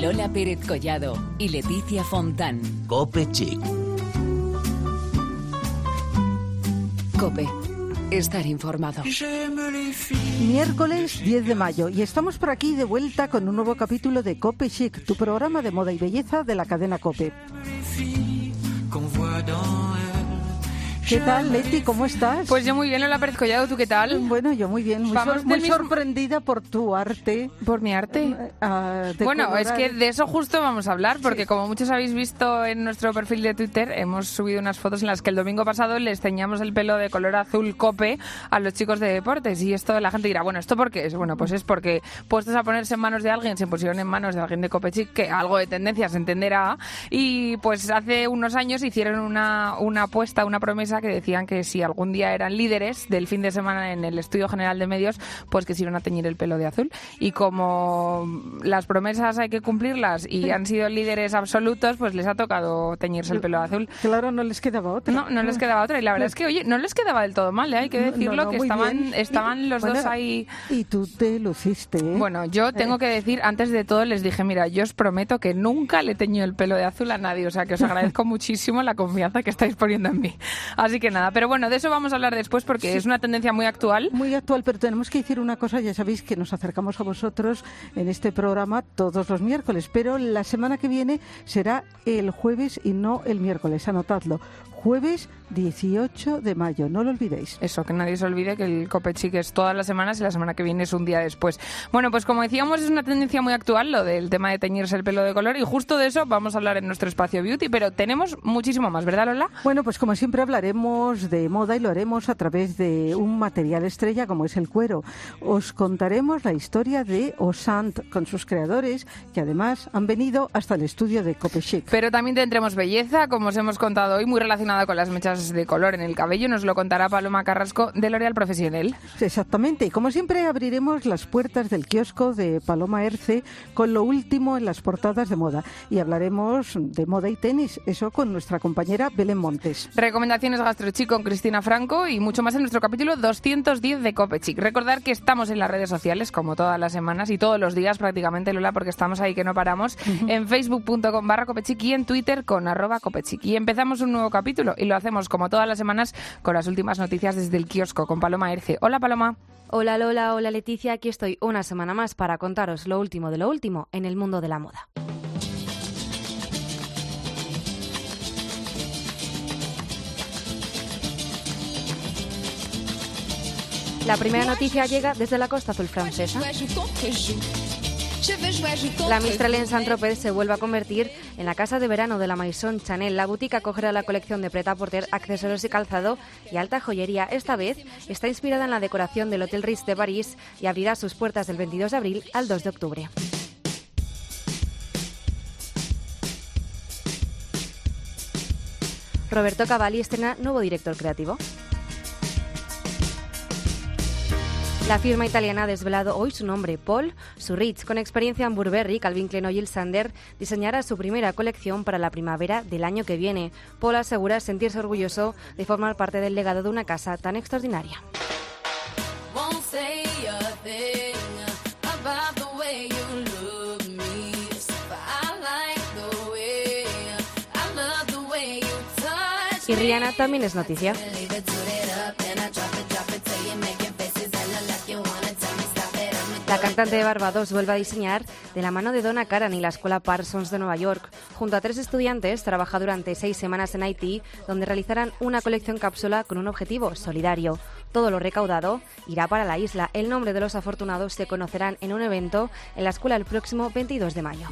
Lola Pérez Collado y Leticia Fontán. Cope Chic. Cope. Estar informado. Miércoles 10 de mayo y estamos por aquí de vuelta con un nuevo capítulo de Cope Chic, tu programa de moda y belleza de la cadena Cope. ¿Qué tal, Leti? ¿Cómo estás? Pues yo muy bien, Lola Pérez Collado, ¿tú qué tal? Bueno, yo muy bien, muy, Vamos sor- muy mismo- sorprendida por tu arte. ¿Por mi arte? ah, Bueno, es que de eso justo vamos a hablar, porque como muchos habéis visto en nuestro perfil de Twitter, hemos subido unas fotos en las que el domingo pasado les ceñamos el pelo de color azul cope a los chicos de deportes. Y esto la gente dirá, bueno, ¿esto por qué es? Bueno, pues es porque puestos a ponerse en manos de alguien, se pusieron en manos de alguien de Cope Chic, que algo de tendencia se entenderá. Y pues hace unos años hicieron una, una apuesta, una promesa que decían que si algún día eran líderes del fin de semana en el Estudio General de Medios, pues que se iban a teñir el pelo de azul. Y como las promesas hay que cumplirlas y han sido líderes absolutos, pues les ha tocado teñirse el pelo de azul. Claro, no les quedaba otra. No, no les quedaba otra. Y la verdad es que, oye, no les quedaba del todo mal, ¿eh? hay que no, decirlo, no, que estaban, bien. estaban los Bueno, dos ahí. Y tú te luciste, ¿eh? Bueno, yo tengo que decir, antes de todo les dije, mira, yo os prometo que nunca le teño el pelo de azul a nadie, o sea que os agradezco muchísimo la confianza que estáis poniendo en mí. Así que nada, pero bueno, de eso vamos a hablar después porque es una tendencia muy actual. Muy actual, pero tenemos que decir una cosa, ya sabéis que nos acercamos a vosotros en este programa todos los miércoles, pero la semana que viene será el jueves y no el miércoles, anotadlo. Jueves 18 de mayo, no lo olvidéis. Eso, que nadie se olvide que el Cope Chic es todas las semanas y la semana que viene es un día después. Bueno, pues como decíamos, es una tendencia muy actual lo del tema de teñirse el pelo de color y justo de eso vamos a hablar en nuestro espacio beauty, pero tenemos muchísimo más, ¿verdad, Lola? Bueno, pues como siempre hablaremos de moda y lo haremos a través de un material estrella como es el cuero. Os contaremos la historia de Osant con sus creadores que además han venido hasta el estudio de Cope Chic. Pero también tendremos belleza, como os hemos contado hoy, muy relacionada con las mechas de color en el cabello. Nos lo contará Paloma Carrasco de L'Oreal Profesional. Exactamente, y como siempre abriremos las puertas del kiosco de Paloma Erce con lo último en las portadas de moda y hablaremos de moda y tenis, eso con nuestra compañera Belén Montes. Recomendaciones gastrochic con Cristina Franco y mucho más en nuestro capítulo 210 de Copechic. Recordar que estamos en las redes sociales como todas las semanas y todos los días prácticamente, Lola, porque estamos ahí que no paramos, en facebook.com barra Copechic y en Twitter con arroba Copechic. Y empezamos un nuevo capítulo y lo hacemos como todas las semanas con las últimas noticias desde el kiosco con Paloma Erce. Hola Paloma. Hola Lola, hola Leticia, aquí estoy una semana más para contaros lo último de lo último en el mundo de la moda. La primera noticia llega desde la costa azul francesa. La Mistral en Saint-Tropez se vuelve a convertir en la casa de verano de la Maison Chanel. La boutique acogerá la colección de prêt-à-porter, accesorios y calzado y alta joyería. Esta vez está inspirada en la decoración del Hotel Ritz de París y abrirá sus puertas del 22 de abril al 2 de octubre. Roberto Cavalli estrena nuevo director creativo. La firma italiana ha desvelado hoy su nombre, Paul Surrich. Con experiencia en Burberry, Calvin Klein y Jill Sander diseñará su primera colección para la primavera del año que viene. Paul asegura sentirse orgulloso de formar parte del legado de una casa tan extraordinaria. Won't say a thing about La cantante de Barbados vuelve a diseñar de la mano de Donna Karan y la escuela Parsons de Nueva York. Junto a tres estudiantes, trabaja durante seis semanas en Haití, donde realizarán una colección cápsula con un objetivo solidario. Todo lo recaudado irá para la isla. El nombre de los afortunados se conocerán en un evento en la escuela el próximo 22 de mayo.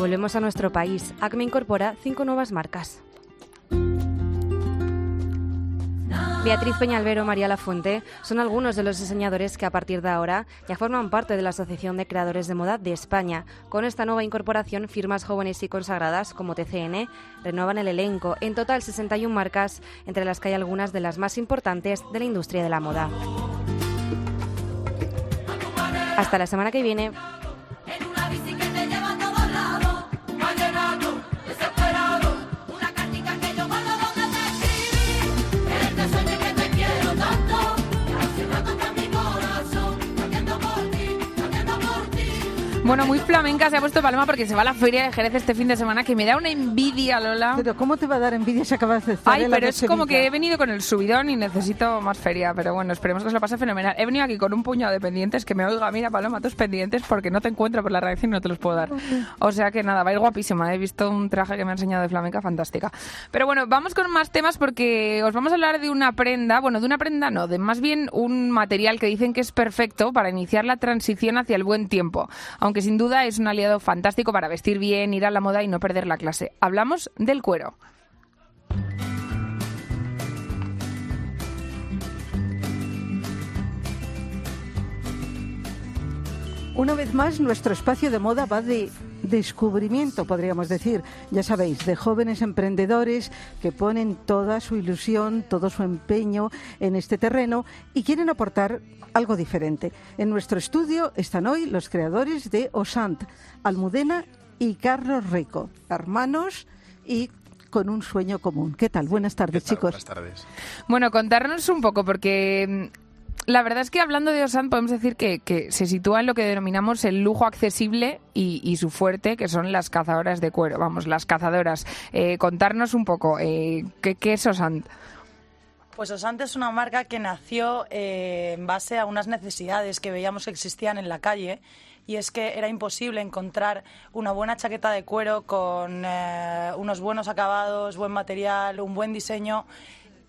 Volvemos a nuestro país. Acme incorpora cinco nuevas marcas. Beatriz Peñalvero, María Lafuente son algunos de los diseñadores que a partir de ahora ya forman parte de la Asociación de Creadores de Moda de España. Con esta nueva incorporación, firmas jóvenes y consagradas como TCN renuevan el elenco. En total, 61 marcas, entre las que hay algunas de las más importantes de la industria de la moda. Hasta la semana que viene. Bueno, muy flamenca se ha puesto Paloma porque se va a la feria de Jerez este fin de semana que me da una envidia, Lola. Pero ¿cómo te va a dar envidia si acabas de estar Ay, en la pero es como que he venido con el subidón y necesito más feria. Pero bueno, esperemos que se lo pase fenomenal. He venido aquí con un puñado de pendientes que me oiga, mira, Paloma, tus pendientes porque no te encuentro por la reacción y no te los puedo dar. O sea que nada, va a ir guapísima. He visto un traje que me ha enseñado de flamenca fantástica. Pero bueno, vamos con más temas porque os vamos a hablar de una prenda, bueno, de una prenda no, de más bien un material que dicen que es perfecto para iniciar la transición hacia el buen tiempo. Aunque sin duda es un aliado fantástico para vestir bien, ir a la moda y no perder la clase. Hablamos del cuero. Una vez más, nuestro espacio de moda va de descubrimiento, podríamos decir. Ya sabéis, de jóvenes emprendedores que ponen toda su ilusión, todo su empeño en este terreno y quieren aportar algo diferente. En nuestro estudio están hoy los creadores de Osant, Almudena y Carlos Rico, hermanos y con un sueño común. ¿Qué tal? Buenas tardes, ¿Qué tal? chicos. Buenas tardes. Bueno, contarnos un poco, porque mm, la verdad es que hablando de Osan podemos decir que, que se sitúa en lo que denominamos el lujo accesible y, y su fuerte, que son las cazadoras de cuero. Vamos, las cazadoras. Eh, contarnos un poco, eh, ¿qué, qué es Osan? Pues Osante es una marca que nació eh, en base a unas necesidades que veíamos que existían en la calle y es que era imposible encontrar una buena chaqueta de cuero con eh, unos buenos acabados, buen material, un buen diseño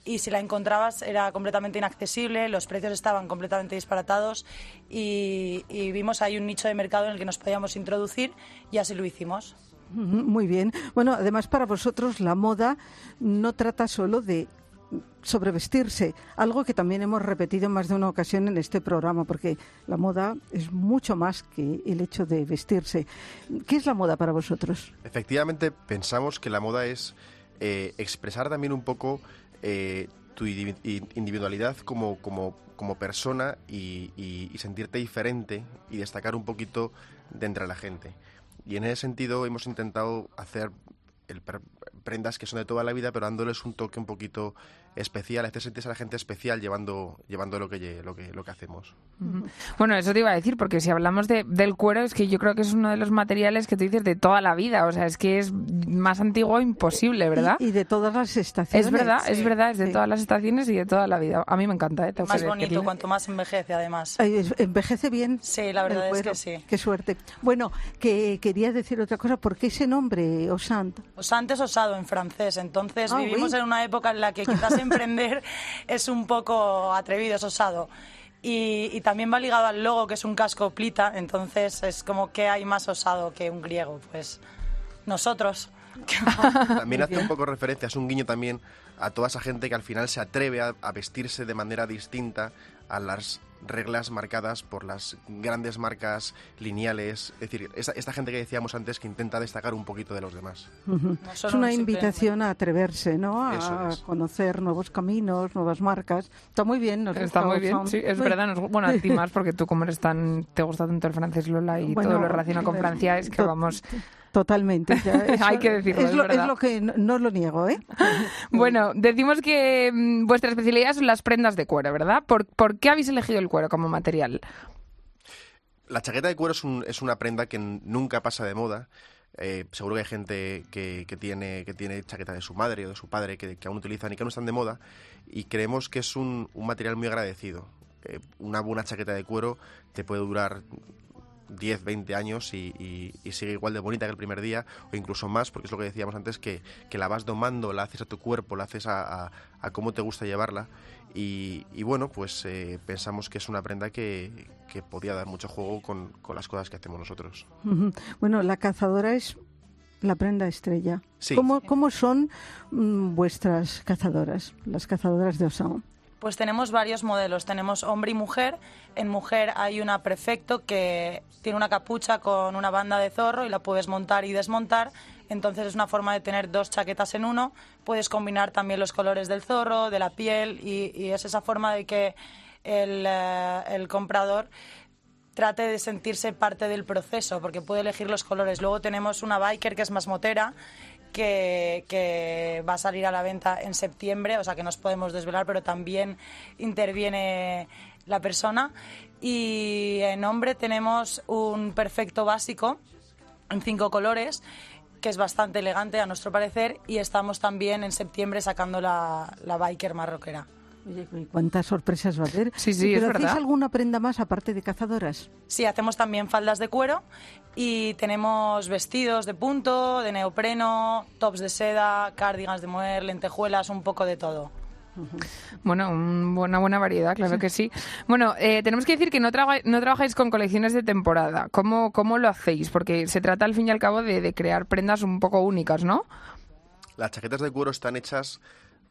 y si la encontrabas era completamente inaccesible, los precios estaban completamente disparatados y, y vimos ahí un nicho de mercado en el que nos podíamos introducir y así lo hicimos. Muy bien. Bueno, además para vosotros la moda no trata solo de sobrevestirse, algo que también hemos repetido en más de una ocasión en este programa, porque la moda es mucho más que el hecho de vestirse. ¿Qué es la moda para vosotros? Efectivamente, pensamos que la moda es eh, expresar también un poco eh, tu individualidad como, como, persona y, sentirte diferente y destacar un poquito de entre la gente. Y en ese sentido hemos intentado hacer el prendas que son de toda la vida, pero dándoles un toque un poquito especial, hacer sentirse a la gente especial llevando, llevando lo, que, lo, que, lo que hacemos. Bueno, eso te iba a decir, porque si hablamos de, del cuero, es que yo creo que es uno de los materiales que tú dices de toda la vida. O sea, es que es más antiguo imposible, ¿verdad? Y, y de todas las estaciones. Es verdad, es verdad, es de Sí. todas las estaciones y de toda la vida. A mí me encanta, ¿eh? Tengo Más que bonito cuanto más envejece además. Envejece bien. Sí, la verdad es que sí. Qué suerte. Bueno, que quería decir otra cosa. ¿Por qué ese nombre, Osant? Osante es osado en francés, entonces Ah, vivimos oui. en una época en la que quizás emprender es un poco atrevido, es osado. Y, y también va ligado al logo, que es un casco plita, entonces es como que hay más osado que un griego, pues nosotros. También hace un poco referencia, es un guiño también a toda esa gente que al final se atreve a, a vestirse de manera distinta a las reglas marcadas por las grandes marcas lineales. Es decir, esta, esta gente que decíamos antes que intenta destacar un poquito de los demás. No Es una invitación a atreverse, ¿no? A es. conocer nuevos caminos, nuevas marcas. Está muy bien. nos Está muy bien, sí, es verdad. nos- bueno, a ti más, porque tú como eres tan... Te gusta tanto el francés, Lola, y Bueno, todo lo relacionado con Francia, es que vamos... Totalmente. eso Hay que decirlo, es, lo, verdad. es lo que no, no lo niego, ¿eh? Bueno, decimos que mm, vuestra especialidad son las prendas de cuero, ¿verdad? ¿Por, por qué habéis elegido el cuero como material? La chaqueta de cuero es, un- es una prenda que nunca pasa de moda. Eh, seguro que hay gente que, que tiene, que tiene chaqueta de su madre o de su padre que, que aún utilizan y que no están de moda. Y creemos que es un, un material muy agradecido. Eh, una buena chaqueta de cuero te puede durar 10, 20 años y, y- y sigue igual de bonita que el primer día o incluso más, porque es lo que decíamos antes, que, que la vas domando, la haces a tu cuerpo, la haces a, a- a cómo te gusta llevarla. Y, y bueno, pues eh, pensamos que es una prenda que, que podía dar mucho juego con, con las cosas que hacemos nosotros. Bueno, la cazadora es la prenda estrella. Sí. ¿Cómo, cómo son mm, vuestras cazadoras, las cazadoras de Osant? Pues tenemos varios modelos, tenemos hombre y mujer. En mujer hay una prefecto que tiene una capucha con una banda de zorro y la puedes montar y desmontar. Entonces es una forma de tener dos chaquetas en uno. Puedes combinar también los colores del zorro, de la piel y, es esa forma de que eh, el comprador trate de sentirse parte del proceso porque puede elegir los colores. Luego tenemos una biker que es más motera que, va a salir a la venta en septiembre, o sea que nos podemos desvelar, pero también interviene la persona. Y en hombre tenemos un perfecto básico en cinco colores que es bastante elegante a nuestro parecer y estamos también en septiembre sacando la, la biker marroquera. Oye, ¿y ¿cuántas sorpresas va a haber? Sí, sí, ¿Pero es hacéis verdad. alguna prenda más aparte de cazadoras? Sí, hacemos también faldas de cuero y tenemos vestidos de punto, de neopreno, tops de seda, cardigans de mujer, lentejuelas, un poco de todo. Bueno, un- una buena variedad, claro que sí. Bueno, eh, tenemos que decir que no, traba- no trabajáis con colecciones de temporada. ¿Cómo, ¿Cómo lo hacéis? Porque se trata al fin y al cabo de, de crear prendas un poco únicas, ¿no? Las chaquetas de cuero están hechas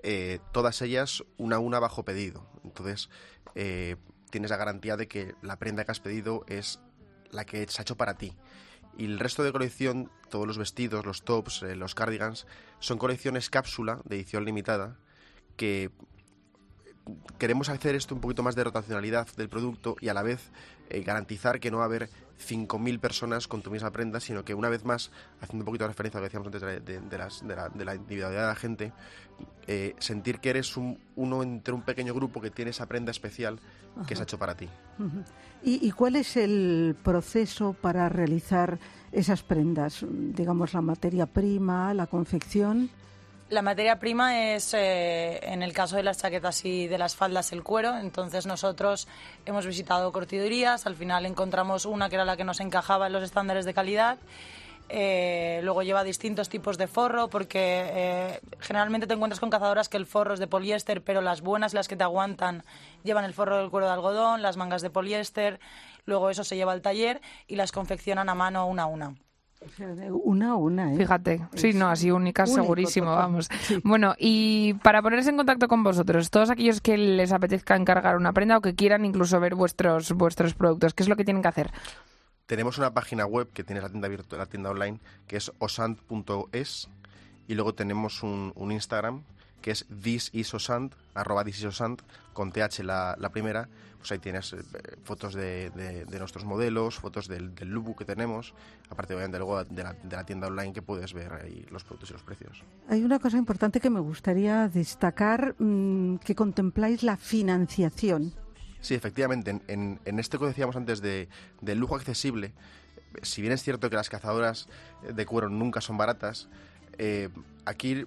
eh, todas ellas una a una bajo pedido. Entonces, eh, tienes la garantía de que la prenda que has pedido es la que se ha hecho para ti. Y el resto de colección, todos los vestidos, los tops, eh, los cardigans, son colecciones cápsula de edición limitada que queremos hacer esto un poquito más de rotacionalidad del producto y a la vez eh, garantizar que no va a haber 5.000 personas con tu misma prenda, sino que una vez más, haciendo un poquito de referencia a lo que decíamos antes de, de- de las- de la, individualidad de la gente, eh, sentir que eres un- uno entre un pequeño grupo que tiene esa prenda especial que se ha hecho para ti. ¿Y, y cuál es el proceso para realizar esas prendas? Digamos, la materia prima, la confección. La materia prima es, eh, en el caso de las chaquetas y de las faldas, el cuero. Entonces nosotros hemos visitado cortidurías, al final encontramos una que era la que nos encajaba en los estándares de calidad. Eh, luego lleva distintos tipos de forro porque eh, generalmente te encuentras con cazadoras que el forro es de poliéster, pero las buenas, las que te aguantan, llevan el forro del cuero de algodón, las mangas de poliéster. Luego eso se lleva al taller y las confeccionan a mano una a una. Una a una, ¿eh? Fíjate, sí, no, así únicas único, segurísimo, total. vamos. Sí. Bueno, y para ponerse en contacto con vosotros, todos aquellos que les apetezca encargar una prenda o que quieran incluso ver vuestros vuestros productos, ¿qué es lo que tienen que hacer? Tenemos una página web que tiene la tienda virtual, la tienda online, que es osant.es y luego tenemos un, un Instagram que es thisisosant, arroba thisisosant, con th la, la primera, pues ahí tienes eh, fotos de, de- de nuestros modelos, fotos del, del lookbook que tenemos, aparte obviamente luego de la, de la tienda online que puedes ver ahí los productos y los precios. Hay una cosa importante que me gustaría destacar, mm, que contempláis la financiación. Sí, efectivamente, en, en- en este que decíamos antes de, del lujo accesible, si bien es cierto que las cazadoras de cuero nunca son baratas, eh, aquí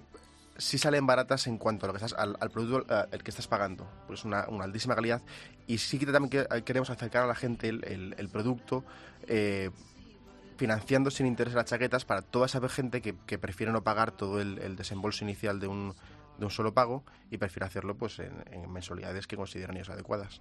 sí salen baratas en cuanto a lo que estás, al, al producto eh, el que estás pagando. Pues una, altísima calidad. Y sí que también que- queremos acercar a la gente el, el- producto eh, financiando sin interés las chaquetas para toda esa gente que, que prefiere no pagar todo el, el desembolso inicial de un, de un solo pago y prefiere hacerlo pues en, en mensualidades que consideran ellos adecuadas.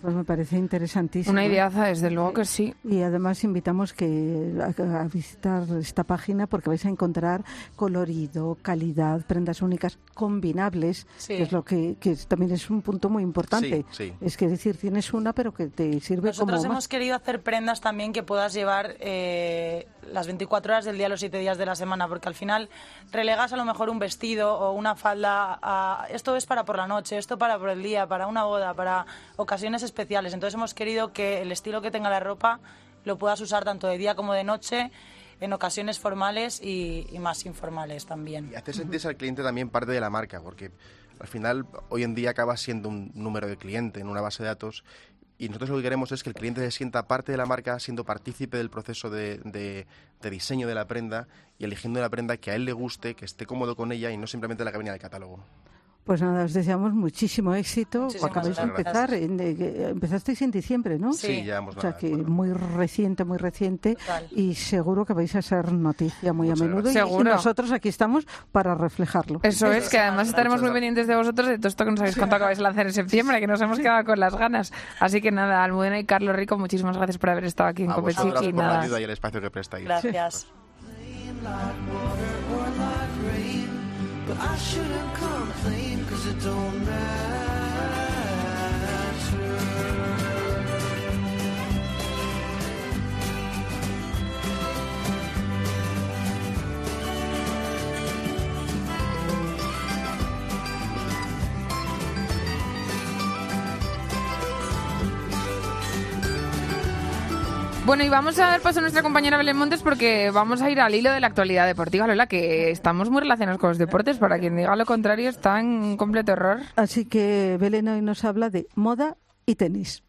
Pues me parece interesantísimo. Una ideaza, desde luego que sí. Y además invitamos que a, a visitar esta página porque vais a encontrar colorido, calidad, prendas únicas combinables, Sí. que es lo que, que es- también es un punto muy importante. Sí, sí. Es que decir, tienes una pero que te sirve Nosotros como hemos más. querido hacer prendas también que puedas llevar eh, las 24 horas del día, los 7 días de la semana, porque al final relegas a lo mejor un vestido o una falda a esto es para por la noche, esto para por el día, para una boda, para ocasiones especiales. Entonces hemos querido que el estilo que tenga la ropa lo puedas usar tanto de día como de noche, en ocasiones formales y, más informales también. Y hacer sentirse al cliente también parte de la marca, porque al final hoy en día acaba siendo un número de cliente en una base de datos y nosotros lo que queremos es que el cliente se sienta parte de la marca, siendo partícipe del proceso de, diseño de la prenda y eligiendo la prenda que a él le guste, que esté cómodo con ella y no simplemente la que venía del catálogo. Pues nada, os deseamos muchísimo éxito. Muchísimas Acabáis de gracias. empezar, en- eh, que empezasteis en diciembre, ¿no? Sí. llevamos O sea que bueno. muy reciente, muy reciente Total. y seguro que vais a ser noticia muy Muchas a menudo y- y, gracias. Seguro. nosotros aquí estamos para reflejarlo. Eso es, que además estaremos muy pendientes de vosotros de todo esto que nos habéis contado que vais a lanzar en septiembre, que nos hemos quedado con las ganas. Así que nada, Almudena y Carlos Rico, muchísimas gracias por haber estado aquí en A Cope vosotras Chic y por la ayuda y el espacio que prestáis. Gracias. But I shouldn't complain cause it don't matter. Bueno, y vamos a dar paso a nuestra compañera Belén Montes porque vamos a ir al hilo de la actualidad deportiva, Lola, que estamos muy relacionados con los deportes. Para quien diga lo contrario, está en completo error. Así que Belén hoy nos habla de moda y tenis.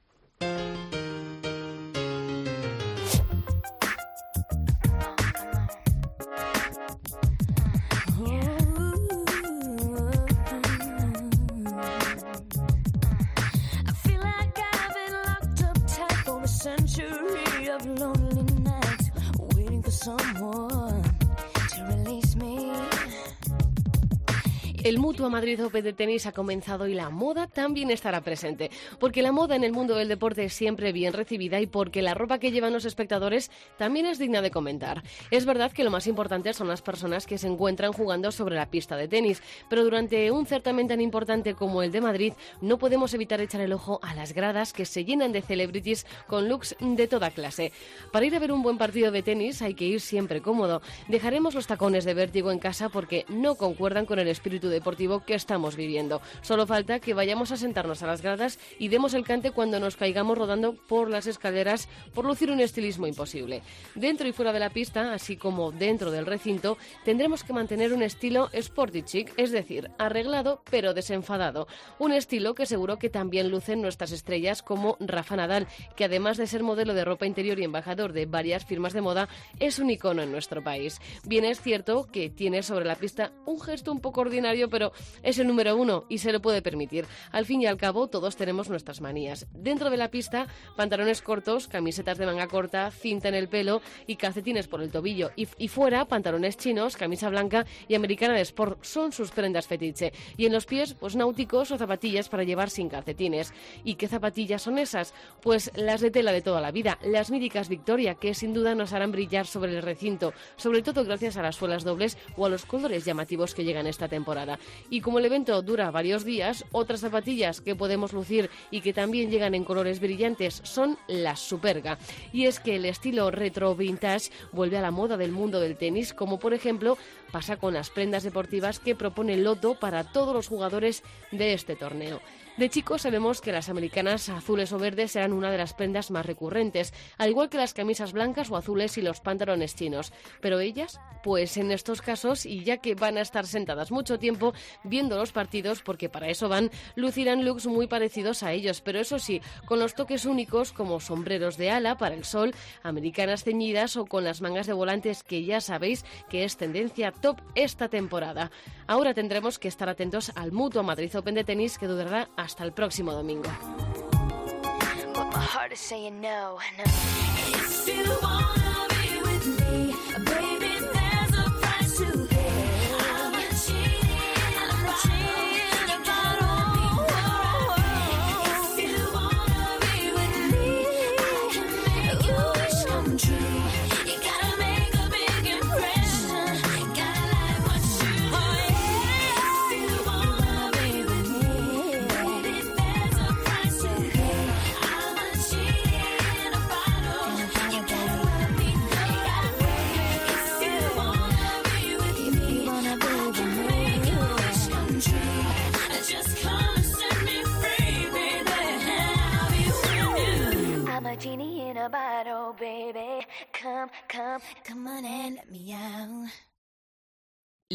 Century of lonely nights, waiting for someone El Mutua Madrid Open de tenis ha comenzado y la moda también estará presente. Porque la moda en el mundo del deporte es siempre bien recibida y porque la ropa que llevan los espectadores también es digna de comentar. Es verdad que lo más importante son las personas que se encuentran jugando sobre la pista de tenis, pero durante un certamen tan importante como el de Madrid no podemos evitar echar el ojo a las gradas que se llenan de celebrities con looks de toda clase. Para ir a ver un buen partido de tenis hay que ir siempre cómodo. Dejaremos los tacones de vértigo en casa porque no concuerdan con el espíritu deportivo que estamos viviendo. Solo falta que vayamos a sentarnos a las gradas y demos el cante cuando nos caigamos rodando por las escaleras por lucir un estilismo imposible. Dentro y fuera de la pista, así como dentro del recinto, tendremos que mantener un estilo sporty chic, es decir, arreglado pero desenfadado. Un estilo que seguro que también lucen nuestras estrellas como Rafa Nadal, que además de ser modelo de ropa interior y embajador de varias firmas de moda, es un icono en nuestro país. Bien es cierto que tiene sobre la pista un gesto un poco ordinario, pero es el número uno y se lo puede permitir. Al fin y al cabo, todos tenemos nuestras manías. Dentro de la pista, pantalones cortos, camisetas de manga corta, cinta en el pelo y calcetines por el tobillo. Y, y fuera, pantalones chinos, camisa blanca y americana de sport son sus prendas fetiche. Y en los pies, pues náuticos o zapatillas para llevar sin calcetines. ¿Y qué zapatillas son esas? Pues las de tela de toda la vida, las míticas Victoria, que sin duda nos harán brillar sobre el recinto, sobre todo gracias a las suelas dobles o a los colores llamativos que llegan esta temporada. Y como el evento dura varios días, otras zapatillas que podemos lucir y que también llegan en colores brillantes son las Superga. Y es que el estilo retro vintage vuelve a la moda del mundo del tenis, como por ejemplo pasa con las prendas deportivas que propone Loto para todos los jugadores de este torneo. De chicos sabemos que las americanas azules o verdes serán una de las prendas más recurrentes, al igual que las camisas blancas o azules y los pantalones chinos. Pero ellas, pues en estos casos, y ya que van a estar sentadas mucho tiempo viendo los partidos, porque para eso van, lucirán looks muy parecidos a ellos, pero eso sí, con los toques únicos como sombreros de ala para el sol, americanas ceñidas o con las mangas de volantes que ya sabéis que es tendencia top esta temporada. Ahora tendremos que estar atentos al Mutua Madrid Open de tenis que durará hasta el próximo domingo. But my heart is saying no, no.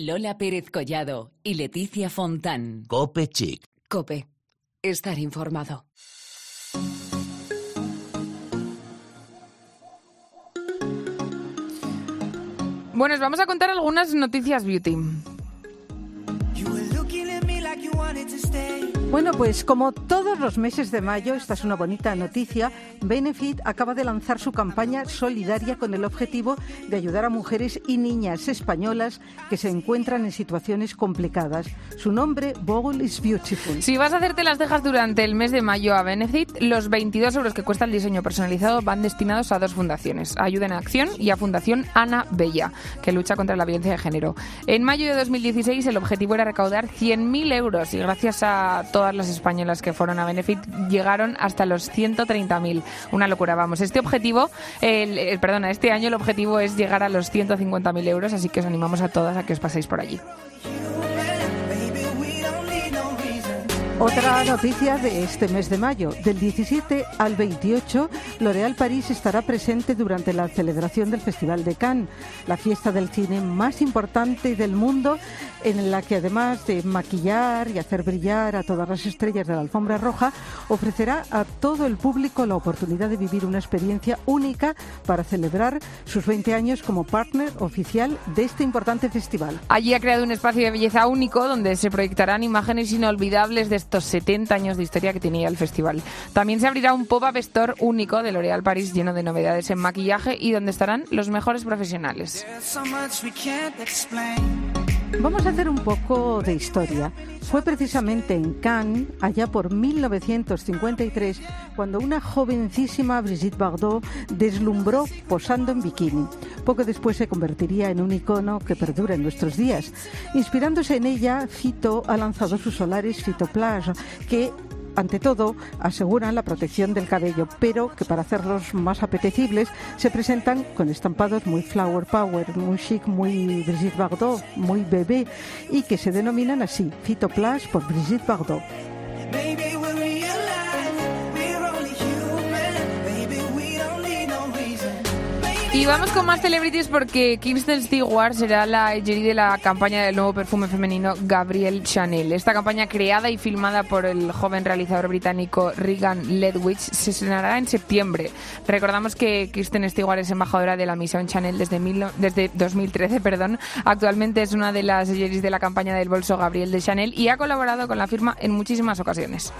Lola Pérez Collado y Leticia Fontán. Cope Chic. Cope. Estar informado. Bueno, os vamos a contar algunas noticias beauty. You were Bueno, pues como todos los meses de mayo, esta es una bonita noticia, Benefit acaba de lanzar su campaña solidaria con el objetivo de ayudar a mujeres y niñas españolas que se encuentran en situaciones complicadas. Su nombre, Bogle is Beautiful. Si vas a hacerte las cejas durante el mes de mayo a Benefit, los 22 euros que cuesta el diseño personalizado van destinados a dos fundaciones, Ayuda en Acción y a Fundación Ana Bella, que lucha contra la violencia de género. En mayo de 2016 el objetivo era recaudar 100.000 euros y gracias a todas las españolas que fueron a Benefit llegaron hasta los 130.000. Una locura, vamos. Este objetivo, el, el- perdona, este año el objetivo es llegar a los 150.000 euros, así que os animamos a todas a que os paséis por allí. Otra noticia de este mes de mayo. Del 17 al 28, L'Oréal París estará presente durante la celebración del Festival de Cannes, la fiesta del cine más importante del mundo, en la que además de maquillar y hacer brillar a todas las estrellas de la alfombra roja, ofrecerá a todo el público la oportunidad de vivir una experiencia única para celebrar sus 20 años como partner oficial de este importante festival. Allí ha creado un espacio de belleza único donde se proyectarán imágenes inolvidables de estos 70 años de historia que tenía el festival. También se abrirá un pop-up store único de L'Oréal París lleno de novedades en maquillaje y donde estarán los mejores profesionales. Vamos a hacer un poco de historia. Fue precisamente en Cannes, allá por 1953, cuando una jovencísima Brigitte Bardot deslumbró posando en bikini. Poco después se convertiría en un icono que perdura en nuestros días. Inspirándose en ella, Fito ha lanzado sus solares Fitoplage, que ante todo, aseguran la protección del cabello, pero que para hacerlos más apetecibles se presentan con estampados muy flower power, muy chic, muy Brigitte Bardot, muy bebé, y que se denominan así, Phytoplash por Brigitte Bardot. Y vamos con más celebrities porque Kirsten Stewart será la ejeri de la campaña del nuevo perfume femenino Gabrielle Chanel. Esta campaña creada y filmada por el joven realizador británico Regan Ledwich se estrenará en septiembre. Recordamos que Kirsten Stewart es embajadora de la misión Chanel desde, mil- desde 2013. Perdón. Actualmente es una de las ejeris de la campaña del bolso Gabriel de Chanel y ha colaborado con la firma en muchísimas ocasiones.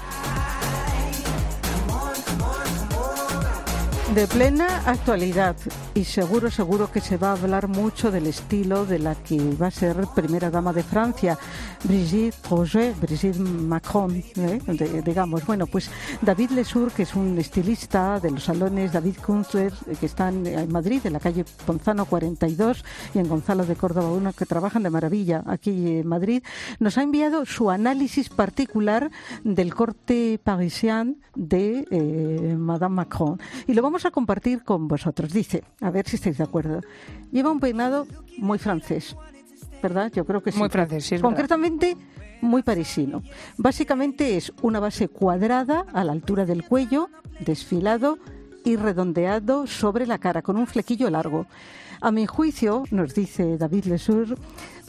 De plena actualidad y seguro, seguro que se va a hablar mucho del estilo de la que va a ser primera dama de Francia, Brigitte Roger, Brigitte Macron, ¿eh? De- digamos. Bueno, pues David Lesour, que es un estilista de los salones David Kunstler, que están en Madrid, en la calle Ponzano 42 y en Gonzalo de Córdoba 1, que trabajan de maravilla aquí en Madrid, nos ha enviado su análisis particular del corte parisien de eh, Madame Macron. Y lo vamos a compartir con vosotros. Dice, a ver si estáis de acuerdo. Lleva un peinado muy francés, ¿verdad? Yo creo que sí. Muy francés, sí, es verdad. Concretamente, muy parisino. Básicamente es una base cuadrada a la altura del cuello, desfilado y redondeado sobre la cara, con un flequillo largo. A mi juicio, nos dice David Lesour,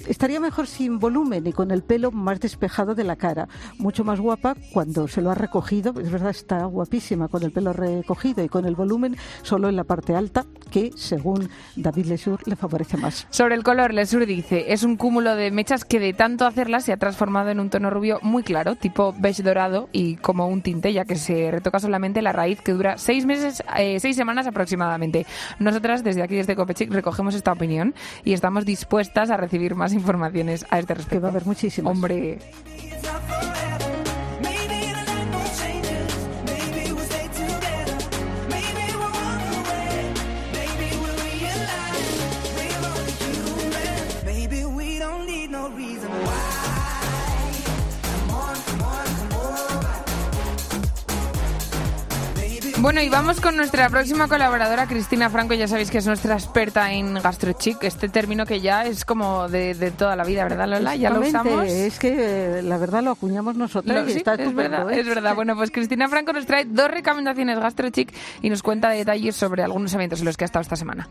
estaría mejor sin volumen y con el pelo más despejado de la cara. Mucho más guapa cuando se lo ha recogido. Es verdad, está guapísima con el pelo recogido y con el volumen solo en la parte alta, que según David Lesour le favorece más. Sobre el color, Lesur dice, es un cúmulo de mechas que de tanto hacerlas se ha transformado en un tono rubio muy claro, tipo beige dorado y como un tinte, ya que se retoca solamente la raíz que dura seis meses, eh, seis semanas aproximadamente. Nosotras desde aquí, desde Copechic, recogemos esta opinión y estamos dispuestas a recibir más informaciones a este respecto. Que va a haber muchísimas. Hombre, Bueno, y vamos con nuestra próxima colaboradora, Cristina Franco. Ya sabéis que es nuestra experta en gastrochic. Este término que ya es como de, de toda la vida, ¿verdad, Lola? Ya lo usamos. Es que eh, la verdad lo acuñamos nosotros Lo- y sí, está es verdad, ¿eh? es verdad. Bueno, pues Cristina Franco nos trae dos recomendaciones gastrochic y nos cuenta detalles sobre algunos eventos en los que ha estado esta semana.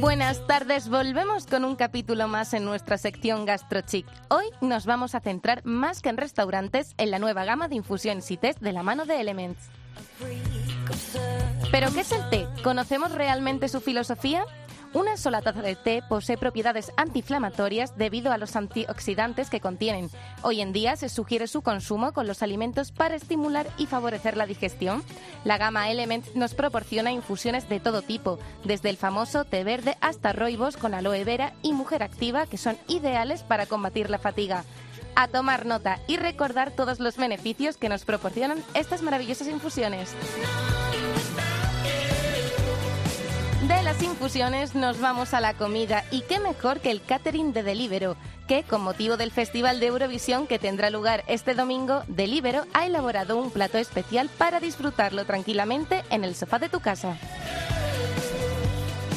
Buenas tardes, volvemos con un capítulo más en nuestra sección GastroChic. Hoy nos vamos a centrar más que en restaurantes en la nueva gama de infusiones y tés de la mano de Elements. ¿Pero qué es el té? ¿Conocemos realmente su filosofía? Una sola taza de té posee propiedades antiinflamatorias debido a los antioxidantes que contienen. Hoy en día se sugiere su consumo con los alimentos para estimular y favorecer la digestión. La gama Element nos proporciona infusiones de todo tipo, desde el famoso té verde hasta roibos con aloe vera y mujer activa que son ideales para combatir la fatiga. A tomar nota y recordar todos los beneficios que nos proporcionan estas maravillosas infusiones. De las infusiones nos vamos a la comida y qué mejor que el catering de Delibero, que con motivo del Festival de Eurovisión que tendrá lugar este domingo, Delibero ha elaborado un plato especial para disfrutarlo tranquilamente en el sofá de tu casa.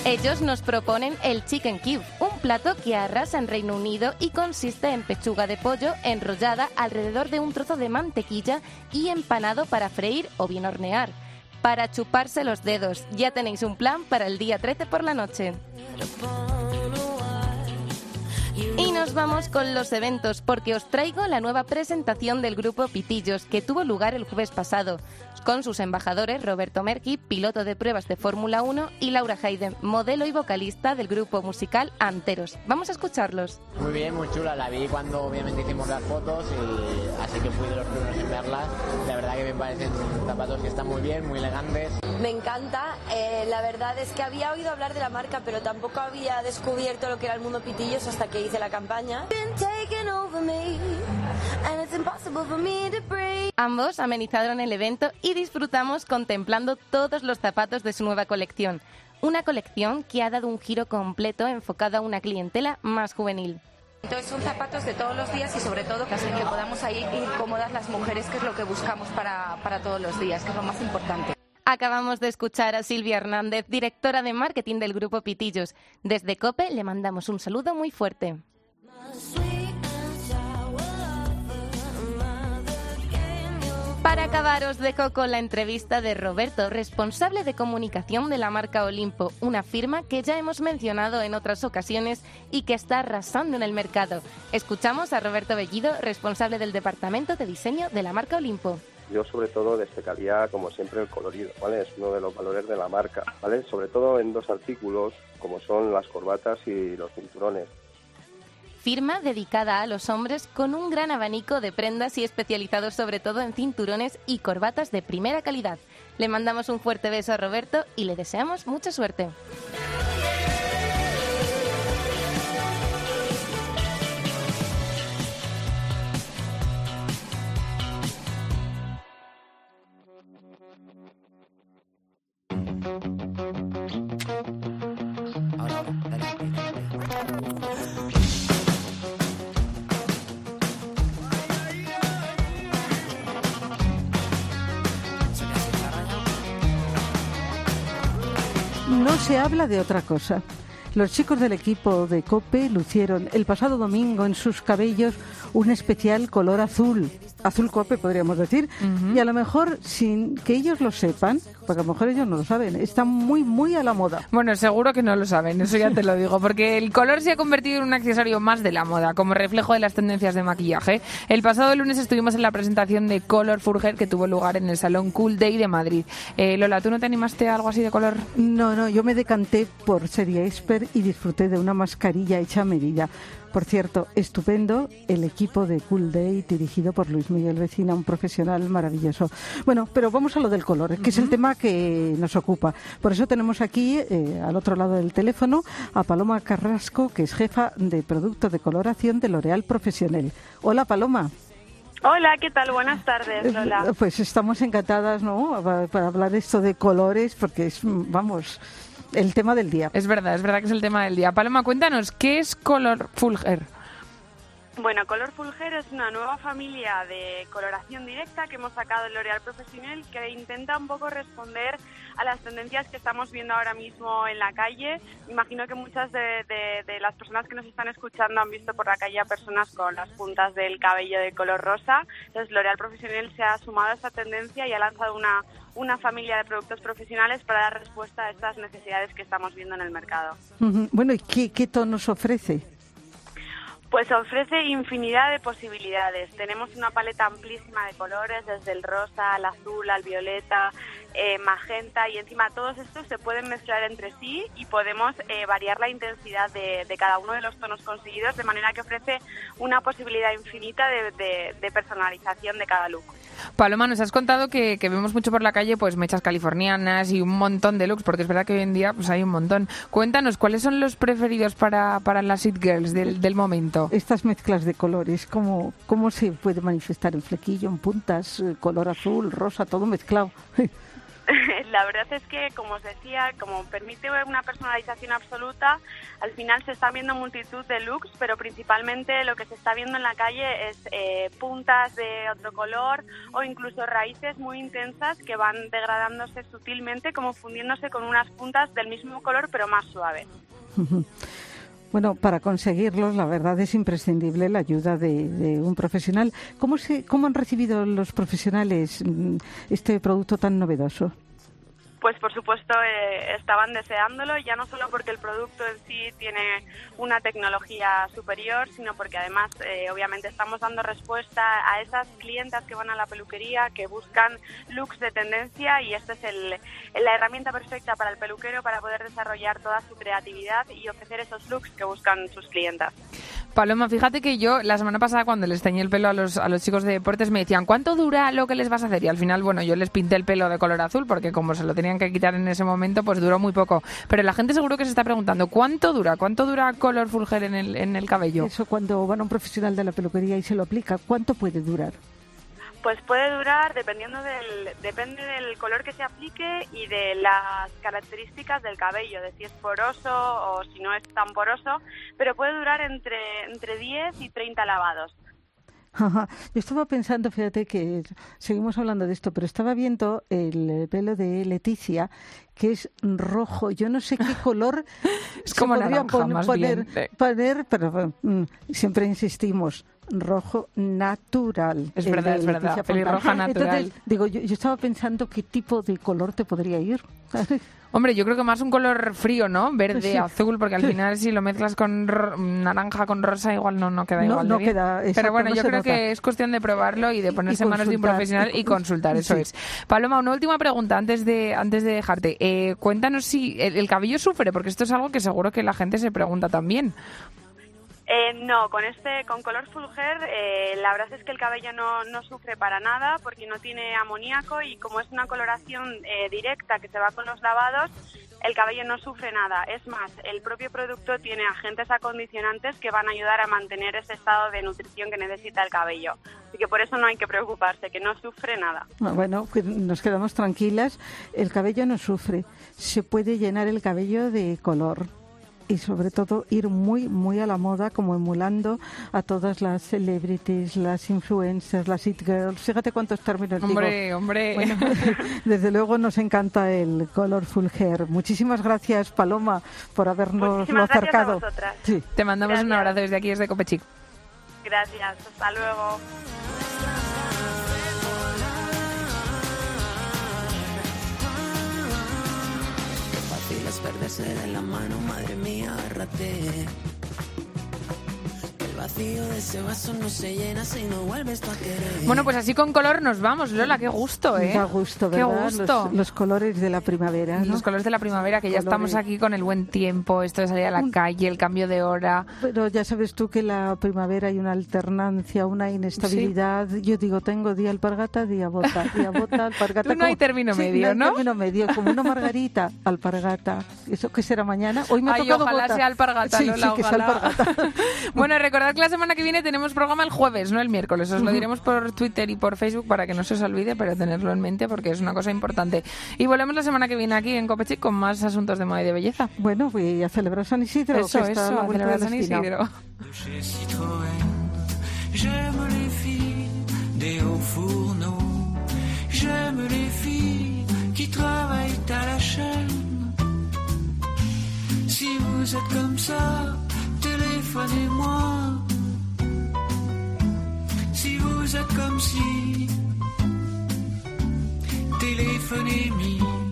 Ellos nos proponen el Chicken Cube, un plato que arrasa en Reino Unido y consiste en pechuga de pollo enrollada alrededor de un trozo de mantequilla y empanado para freír o bien hornear. Para chuparse los dedos, ya tenéis un plan para el día 13 por la noche. Nos vamos con los eventos porque os traigo la nueva presentación del grupo Pitillos que tuvo lugar el jueves pasado con sus embajadores Roberto Merki, piloto de pruebas de Fórmula 1 y Laura Hayden, modelo y vocalista del grupo musical Anteros. Vamos a escucharlos. Muy bien, muy chula. La vi cuando obviamente hicimos las fotos y así que fui de los primeros en verlas. La verdad que me parecen zapatos que están muy bien, muy elegantes. Me encanta. Eh, la verdad es que había oído hablar de la marca, pero tampoco había descubierto lo que era el mundo pitillos hasta que hice la campaña. Ambos amenizaron el evento y disfrutamos contemplando todos los zapatos de su nueva colección. Una colección que ha dado un giro completo enfocado a una clientela más juvenil. Entonces son zapatos de todos los días y sobre todo que que podamos ahí ir cómodas las mujeres, que es lo que buscamos para, para todos los días, que es lo más importante. Acabamos de escuchar a Silvia Hernández, directora de marketing del grupo Pitillos. Desde COPE le mandamos un saludo muy fuerte. Para acabar, os dejo con la entrevista de Roberto, responsable de comunicación de la marca Olimpo, una firma que ya hemos mencionado en otras ocasiones y que está arrasando en el mercado. Escuchamos a Roberto Bellido, responsable del departamento de diseño de la marca Olimpo. Yo sobre todo destacaría, como siempre, el colorido, ¿vale? Es uno de los valores de la marca, ¿vale? Sobre todo en dos artículos, como son las corbatas y los cinturones. Firma dedicada a los hombres con un gran abanico de prendas y especializados sobre todo en cinturones y corbatas de primera calidad. Le mandamos un fuerte beso a Roberto y le deseamos mucha suerte. Se habla de otra cosa. Los chicos del equipo de COPE lucieron el pasado domingo en sus cabellos un especial color azul, azul COPE podríamos decir, y a lo mejor sin que ellos lo sepan, porque a lo mejor ellos no lo saben, está muy, muy a la moda. Bueno, seguro que no lo saben, eso ya te lo digo, porque el color se ha convertido en un accesorio más de la moda, como reflejo de las tendencias de maquillaje. El pasado lunes estuvimos en la presentación de Color Furger que tuvo lugar en el Salón Cool Day de Madrid. Eh, Lola, ¿tú no te animaste a algo así de color? No, no, yo me decanté por Serie Expert y disfruté de una mascarilla hecha a medida. Por cierto, estupendo el equipo de Cool Day dirigido por Luis Miguel Vecina, un profesional maravilloso. Bueno, pero vamos a lo del color, que es el tema que nos ocupa. Por eso tenemos aquí, eh, al otro lado del teléfono, a Paloma Carrasco, que es jefa de producto de coloración de L'Oreal Profesional. Hola, Paloma. Hola, ¿qué tal? Buenas tardes, Lola. Eh, Pues estamos encantadas, ¿no? Pa- Para hablar esto de colores, porque es, vamos, el tema del día. Es verdad, es verdad que es el tema del día. Paloma, cuéntanos, ¿qué es Color Fulger? Bueno, Color Fulger es una nueva familia de coloración directa que hemos sacado en L'Oreal Profesional que intenta un poco responder a las tendencias que estamos viendo ahora mismo en la calle. Imagino que muchas de, las personas que nos están escuchando han visto por la calle a personas con las puntas del cabello de color rosa. Entonces, L'Oreal Profesional se ha sumado a esta tendencia y ha lanzado una, una familia de productos profesionales para dar respuesta a estas necesidades que estamos viendo en el mercado. Bueno, ¿y qué, qué tonos ofrece? Pues ofrece infinidad de posibilidades. Tenemos una paleta amplísima de colores, desde el rosa al azul, al violeta, eh, magenta y encima todos estos se pueden mezclar entre sí y podemos eh, variar la intensidad de, de cada uno de los tonos conseguidos de manera que ofrece una posibilidad infinita de, de- de personalización de cada look. Paloma, nos has contado que, que vemos mucho por la calle pues mechas californianas y un montón de looks, porque es verdad que hoy en día pues hay un montón. Cuéntanos, ¿cuáles son los preferidos para, para las It Girls del, del momento? Estas mezclas de colores, ¿cómo, ¿cómo se puede manifestar el flequillo en puntas, eh, color azul, rosa, todo mezclado? la verdad es que, como os decía, como permite una personalización absoluta, al final se están viendo multitud de looks, pero principalmente lo que se está viendo en la calle es eh, puntas de otro color o incluso raíces muy intensas que van degradándose sutilmente, como fundiéndose con unas puntas del mismo color pero más suave. Bueno, para conseguirlos, la verdad es imprescindible la ayuda de, un profesional. ¿Cómo, se, ¿Cómo han recibido los profesionales mm, este producto tan novedoso? Pues por supuesto eh, estaban deseándolo, ya no solo porque el producto en sí tiene una tecnología superior, sino porque además eh, obviamente estamos dando respuesta a esas clientas que van a la peluquería, que buscan looks de tendencia y esta es el, la herramienta perfecta para el peluquero para poder desarrollar toda su creatividad y ofrecer esos looks que buscan sus clientas. Paloma, fíjate que yo la semana pasada cuando les teñí el pelo a los, a los chicos de deportes me decían, ¿cuánto dura lo que les vas a hacer? Y al final, bueno, yo les pinté el pelo de color azul porque como se lo tenían que quitar en ese momento, pues duró muy poco. Pero la gente seguro que se está preguntando, ¿cuánto dura? ¿Cuánto dura color fulger en el, en el cabello? Eso cuando van a un profesional de la peluquería y se lo aplica, ¿cuánto puede durar? Pues puede durar dependiendo del depende del color que se aplique y de las características del cabello, de si es poroso o si no es tan poroso, pero puede durar entre entre 10 y 30 lavados. Yo estaba pensando, fíjate que seguimos hablando de esto, pero estaba viendo el pelo de Leticia, que es rojo. Yo no sé qué color Es se como podría naranja, pon- más poner, bien, poner, pero mm, siempre insistimos, rojo natural. Es verdad, es verdad, pelirroja natural. Entonces, digo, yo, yo estaba pensando qué tipo de color te podría ir. Hombre, yo creo que más un color frío, ¿no? Verde, Sí. azul, porque al final si lo mezclas con naranja con rosa igual no, no queda No, igual de no bien. queda, Pero bueno, no yo creo nota. que es cuestión de probarlo y de ponerse en manos de un profesional y y con- consultar, eso sí. es. Paloma, una última pregunta antes de antes de dejarte. Eh, cuéntanos si el, el cabello sufre, porque esto es algo que seguro que la gente se pregunta también. Eh, no, con este, con color fulger, eh, la verdad es que el cabello no, no sufre para nada porque no tiene amoníaco y como es una coloración eh, directa que se va con los lavados, el cabello no sufre nada. Es más, el propio producto tiene agentes acondicionantes que van a ayudar a mantener ese estado de nutrición que necesita el cabello. Así que por eso no hay que preocuparse, que no sufre nada. Bueno, que nos quedamos tranquilas. El cabello no sufre. Se puede llenar el cabello de color. Y sobre todo ir muy, muy a la moda, como emulando a todas las celebrities, las influencers, las it girls. Fíjate cuántos términos digo. Hombre, hombre. Bueno, desde luego nos encanta el color full hair. Muchísimas gracias, Paloma, por habernos acercado. vosotras. Sí. Te mandamos un abrazo desde aquí, desde Copechic. Gracias, hasta luego. Perderse de la mano, madre mía, agárrate. Vacío de ese vaso no se llena si no vuelves tú a querer. Bueno, pues así con color nos vamos, Lola, qué gusto, ¿eh? Da gusto, Qué ¿verdad? gusto. Los, los colores de la primavera. ¿no? Los colores de la primavera, que ya Colores. estamos aquí con el buen tiempo, esto de salir a la calle, el cambio de hora. Pero ya sabes tú que la primavera hay una alternancia, una inestabilidad. Yo digo, tengo día alpargata, día bota, día bota, alpargata. Tú no hay término Sí, medio, hay ¿no? término medio, como una margarita, alpargata. ¿Eso qué será mañana? Hoy me ha Ay, tocado ojalá bota. sea alpargata, Sí, Lola, sí, que sea ojalá. alpargata. Bueno, recordad que la semana que viene tenemos programa el jueves, no el miércoles. Os lo diremos por Twitter y por Facebook para que no se os olvide, pero tenerlo en mente porque es una cosa importante. Y volvemos la semana que viene aquí en Copechic con más asuntos de moda y de belleza. Bueno, voy a celebrar San Isidro. Eso, que está a eso, a celebrar San. Isidro. Chez Citroën, j'aime les filles des hauts fourneaux. J'aime les filles qui travaillent à la chaîne. Si vous êtes comme ça, téléphonez-moi. Si vous êtes comme si, téléphonez-moi.